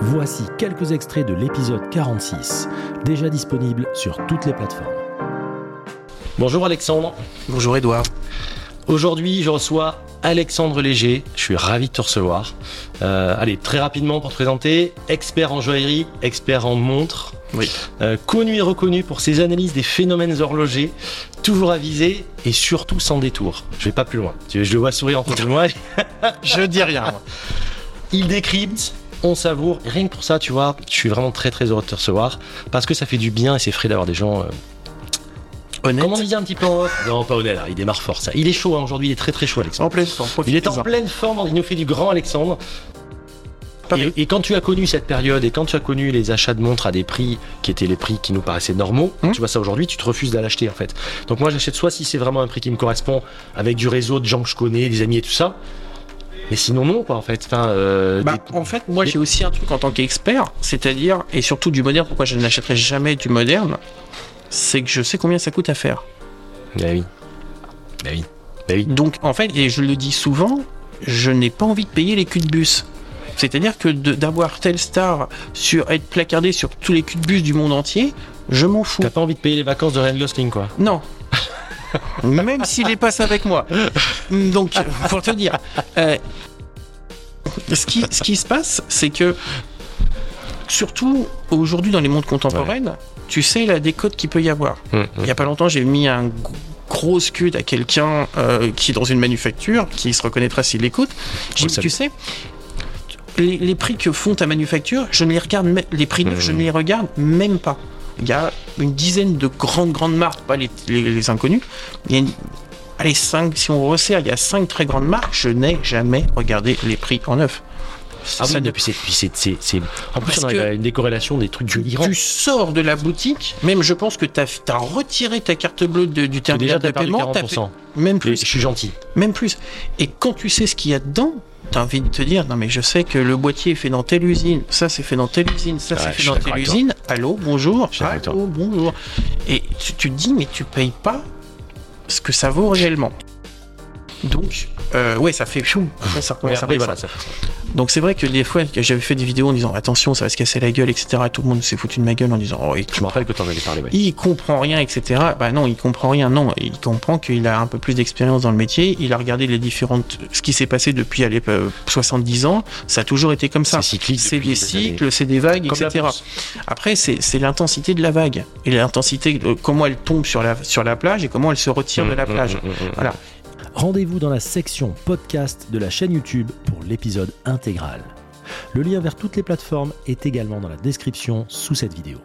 Voici quelques extraits de l'épisode 46, déjà disponible sur toutes les plateformes. Bonjour Alexandre. Bonjour Edouard. Aujourd'hui, je reçois Alexandre Léger. Je suis ravi de te recevoir. Euh, allez, très rapidement pour te présenter, expert en joaillerie, expert en montres. Oui. Euh, connu et reconnu pour ses analyses des phénomènes horlogers, toujours avisé et surtout sans détour. Je vais pas plus loin. Tu- Je le vois sourire en face de moi. Je dis rien. Il décrypte, on savoure. Et rien que pour ça, tu vois, je suis vraiment très très heureux de te recevoir parce que ça fait du bien et c'est frais d'avoir des gens. euh, Honnête. Comment on dit un petit peu en off Non, pas honnête. Il démarre fort ça. Il est chaud hein, aujourd'hui. Il est très très chaud, Alexandre. En pleine forme. Il est en pleine forme, il nous fait du grand Alexandre. Pas Et, et quand tu as connu cette période et quand tu as connu les achats de montres à des prix qui étaient les prix qui nous paraissaient normaux, Hum. tu vois ça aujourd'hui, tu te refuses d'aller l'acheter en fait. Donc moi j'achète soit si c'est vraiment un prix qui me correspond avec du réseau de gens que je connais, des amis et tout ça. Mais sinon non quoi en fait. Enfin, euh, Bah, des- en fait, moi j'ai aussi un truc en tant qu'expert, c'est-à-dire, et surtout du moderne, pourquoi je n'achèterai jamais du moderne, c'est que je sais combien ça coûte à faire. Bah oui. Bah oui. Bah oui. Donc en fait, et je le dis souvent, je n'ai pas envie de payer les culs de bus. C'est-à-dire que d'avoir telle star sur être placardé sur tous les culs de bus du monde entier, je m'en fous. T'as pas envie de payer les vacances de Ryan Gosling quoi. Non. Même s'il les passe avec moi. Donc, pour te dire, euh, ce, qui, ce qui se passe, c'est que, surtout aujourd'hui dans les mondes contemporaines, tu sais la décote qu'il peut y avoir. Hum, Il y a pas longtemps, j'ai mis un gros scud à quelqu'un euh, qui est dans une manufacture, qui se reconnaîtra s'il l'écoute. J'ai dit, tu sais, les, les prix que font ta manufacture, je ne les regarde, les prix neufs, je ne les regarde même pas. Il y a une dizaine de grandes, grandes marques, pas les, les, les inconnues. Il y a une- allez, cinq, si on resserre, il y a cinq très grandes marques. Je n'ai jamais regardé les prix en neuf. Ah Ça oui, c'est, puis c'est, c'est, c'est- En plus on à une décorrélation des trucs délirants. tu sors de la boutique, même je pense que tu as, retiré ta carte bleue de- du terminal de paiement. t'as 40%. fait- même Et plus. je suis gentil. Même plus. Et quand tu sais ce qu'il y a dedans, t'as envie de te dire, non mais je sais que le boîtier est fait dans telle usine, ça c'est fait dans telle usine, ça Ouais, c'est fait dans telle usine. Allô, bonjour. Allô, bonjour. Et tu, tu te dis, mais tu payes pas ce que ça vaut réellement. Donc, euh, ouais, ça fait chou. Après, ça recommence Après, redescendre. voilà, ça- Donc c'est vrai que des fois, que j'avais fait des vidéos en disant attention, ça va se casser la gueule, etc. Et tout le monde s'est foutu de ma gueule en disant oh, Je me rappelle que t'en avais parlé, ouais. il comprend rien, etc. Bah non, il comprend rien. Non, il comprend qu'il a un peu plus d'expérience dans le métier. Il a regardé les différentes, ce qui s'est passé depuis allez, euh, 70 ans. Ça a toujours été comme ça. C'est cyclique C'est depuis des cycles, c'est des vagues, Comme la etc. Après, c'est l'intensité de la vague et l'intensité, euh, comment elle tombe sur la sur la plage et comment elle se retire de la Mmh, plage. mmh, mmh, mmh. Voilà. Rendez-vous dans la section podcast de la chaîne YouTube pour l'épisode intégral. Le lien vers toutes les plateformes est également dans la description sous cette vidéo.